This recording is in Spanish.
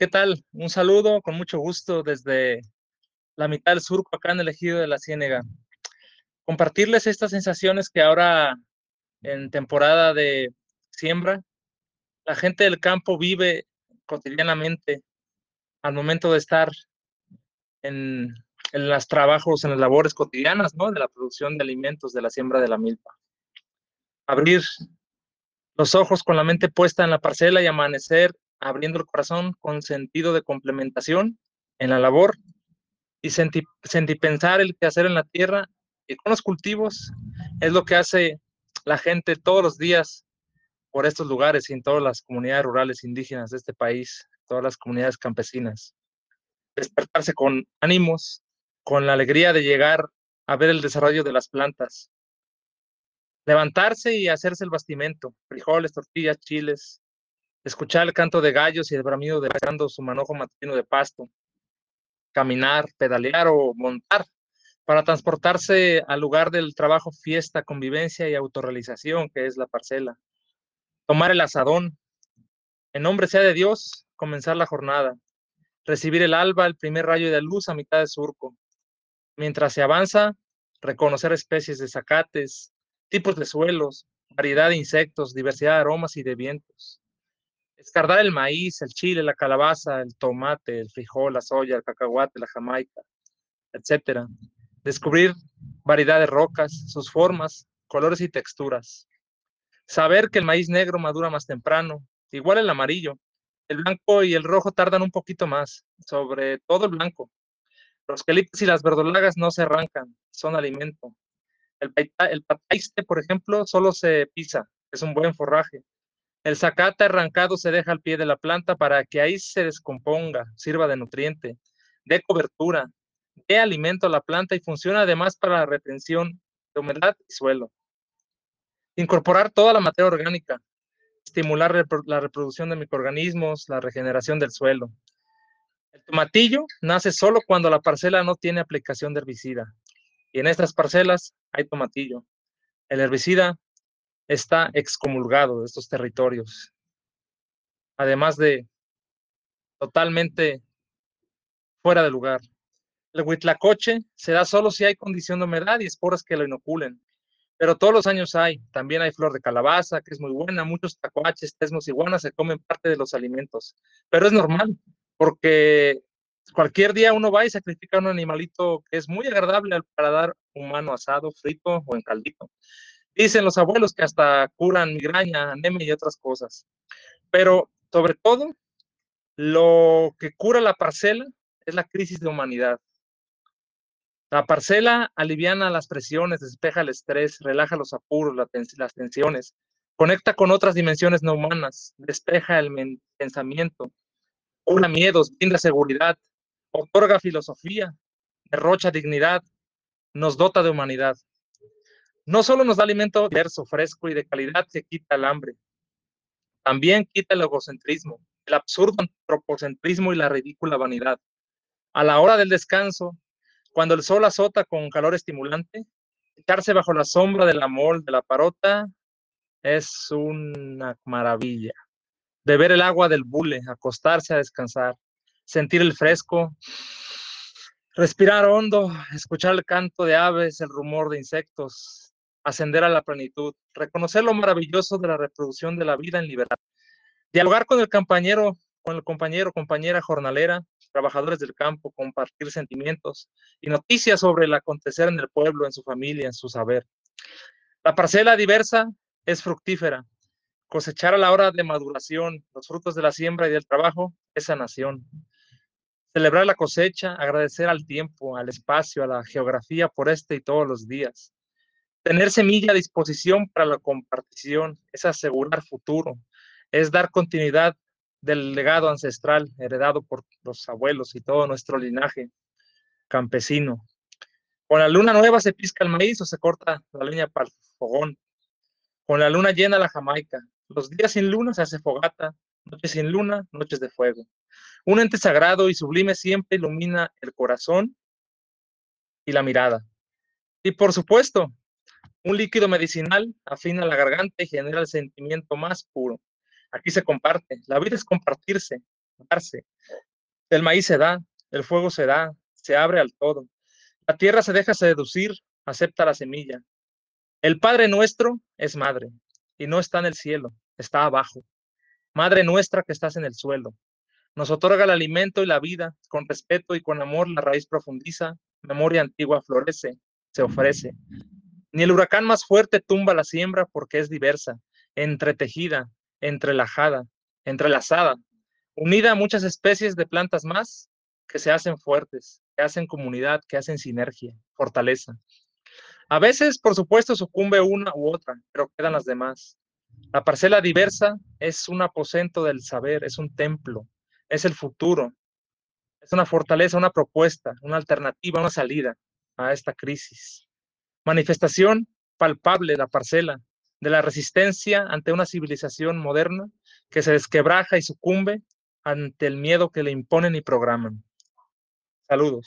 ¿Qué tal? Un saludo con mucho gusto desde la mitad del surco, acá en el ejido de la Ciénega. Compartirles estas sensaciones que ahora en temporada de siembra, la gente del campo vive cotidianamente al momento de estar en, en los trabajos, en las labores cotidianas, ¿no? De la producción de alimentos, de la siembra de la milpa. Abrir los ojos con la mente puesta en la parcela y amanecer abriendo el corazón con sentido de complementación en la labor y senti, pensar el que hacer en la tierra y con los cultivos es lo que hace la gente todos los días por estos lugares y en todas las comunidades rurales indígenas de este país, todas las comunidades campesinas. Despertarse con ánimos, con la alegría de llegar a ver el desarrollo de las plantas. Levantarse y hacerse el bastimento, frijoles, tortillas, chiles, escuchar el canto de gallos y el bramido de dejando su manojo matutino de pasto, caminar, pedalear o montar para transportarse al lugar del trabajo, fiesta, convivencia y autorrealización, que es la parcela. Tomar el asadón, en nombre sea de Dios, comenzar la jornada. Recibir el alba, el primer rayo de luz a mitad de surco. Mientras se avanza, reconocer especies de zacates, tipos de suelos, variedad de insectos, diversidad de aromas y de vientos. Escardar el maíz, el chile, la calabaza, el tomate, el frijol, la soya, el cacahuate, la jamaica, etc. Descubrir variedad de rocas, sus formas, colores y texturas. Saber que el maíz negro madura más temprano, igual el amarillo. El blanco y el rojo tardan un poquito más, sobre todo el blanco. Los quelipes y las verdolagas no se arrancan, son alimento. El, el pataiste, por ejemplo, solo se pisa, es un buen forraje. El zacate arrancado se deja al pie de la planta para que ahí se descomponga, sirva de nutriente, de cobertura, de alimento a la planta y funciona además para la retención de humedad y suelo. Incorporar toda la materia orgánica, estimular la reproducción de microorganismos, la regeneración del suelo. El tomatillo nace solo cuando la parcela no tiene aplicación de herbicida. Y en estas parcelas hay tomatillo. El herbicida está excomulgado de estos territorios. Además de totalmente fuera de lugar. El huitlacoche se da solo si hay condición de humedad y esporas que lo inoculen. Pero todos los años hay. También hay flor de calabaza, que es muy buena. Muchos tacuaches, tesmos, iguanas se comen parte de los alimentos. Pero es normal, porque cualquier día uno va y sacrifica un animalito que es muy agradable al paladar humano asado, frito o en caldito. Dicen los abuelos que hasta curan migraña, anemia y otras cosas. Pero sobre todo, lo que cura la parcela es la crisis de humanidad. La parcela aliviana las presiones, despeja el estrés, relaja los apuros, las tensiones, conecta con otras dimensiones no humanas, despeja el pensamiento, cura miedos, brinda seguridad, otorga filosofía, derrocha dignidad, nos dota de humanidad. No solo nos da alimento diverso, fresco y de calidad que quita el hambre, también quita el egocentrismo, el absurdo antropocentrismo y la ridícula vanidad. A la hora del descanso, cuando el sol azota con calor estimulante, echarse bajo la sombra del amor de la parota es una maravilla. Beber el agua del bule, acostarse a descansar, sentir el fresco, respirar hondo, escuchar el canto de aves, el rumor de insectos, ascender a la plenitud, reconocer lo maravilloso de la reproducción de la vida en libertad, dialogar con el compañero, con el compañero, compañera jornalera, trabajadores del campo, compartir sentimientos y noticias sobre el acontecer en el pueblo, en su familia, en su saber. La parcela diversa es fructífera. Cosechar a la hora de maduración los frutos de la siembra y del trabajo es sanación. Celebrar la cosecha, agradecer al tiempo, al espacio, a la geografía por este y todos los días. Tener semilla a disposición para la compartición es asegurar futuro, es dar continuidad del legado ancestral heredado por los abuelos y todo nuestro linaje campesino. Con la luna nueva se pisca el maíz o se corta la leña para el fogón. Con la luna llena la jamaica. Los días sin luna se hace fogata, noches sin luna, noches de fuego. Un ente sagrado y sublime siempre ilumina el corazón y la mirada. Y por supuesto, un líquido medicinal afina la garganta y genera el sentimiento más puro. Aquí se comparte. La vida es compartirse. darse. El maíz se da, el fuego se da, se abre al todo. La tierra se deja seducir, acepta la semilla. El Padre nuestro es madre y no está en el cielo, está abajo. Madre nuestra que estás en el suelo. Nos otorga el alimento y la vida, con respeto y con amor la raíz profundiza, memoria antigua florece, se ofrece. Ni el huracán más fuerte tumba la siembra porque es diversa, entretejida, entrelajada, entrelazada, unida a muchas especies de plantas más que se hacen fuertes, que hacen comunidad, que hacen sinergia, fortaleza. A veces, por supuesto, sucumbe una u otra, pero quedan las demás. La parcela diversa es un aposento del saber, es un templo, es el futuro, es una fortaleza, una propuesta, una alternativa, una salida a esta crisis. Manifestación palpable la parcela de la resistencia ante una civilización moderna que se desquebraja y sucumbe ante el miedo que le imponen y programan. Saludos.